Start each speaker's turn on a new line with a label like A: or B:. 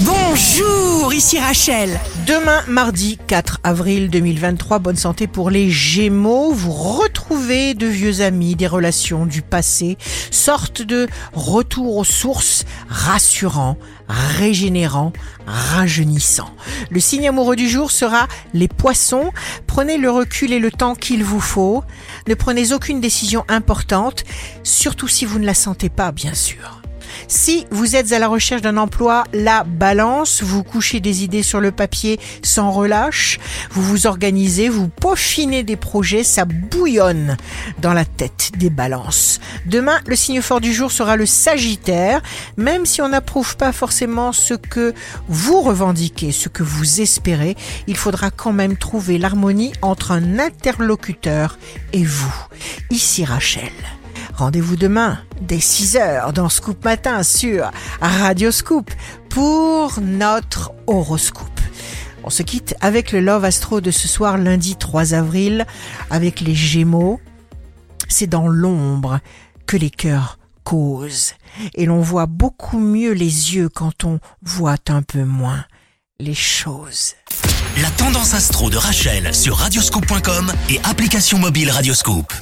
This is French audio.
A: Bonjour, ici Rachel. Demain, mardi 4 avril 2023, bonne santé pour les Gémeaux. Vous retrouvez de vieux amis, des relations du passé, sorte de retour aux sources rassurant, régénérant, rajeunissant. Le signe amoureux du jour sera les poissons. Prenez le recul et le temps qu'il vous faut. Ne prenez aucune décision importante, surtout si vous ne la sentez pas, bien sûr. Si vous êtes à la recherche d'un emploi, la balance, vous couchez des idées sur le papier sans relâche, vous vous organisez, vous peaufinez des projets, ça bouillonne dans la tête des balances. Demain, le signe fort du jour sera le Sagittaire, même si on n'approuve pas forcément ce que vous revendiquez, ce que vous espérez, il faudra quand même trouver l'harmonie entre un interlocuteur et vous. Ici Rachel. Rendez-vous demain dès 6h dans Scoop Matin sur Radio Scoop pour notre horoscope. On se quitte avec le Love Astro de ce soir lundi 3 avril avec les Gémeaux. C'est dans l'ombre que les cœurs causent et l'on voit beaucoup mieux les yeux quand on voit un peu moins les choses.
B: La tendance astro de Rachel sur radioscope.com et application mobile Radioscope.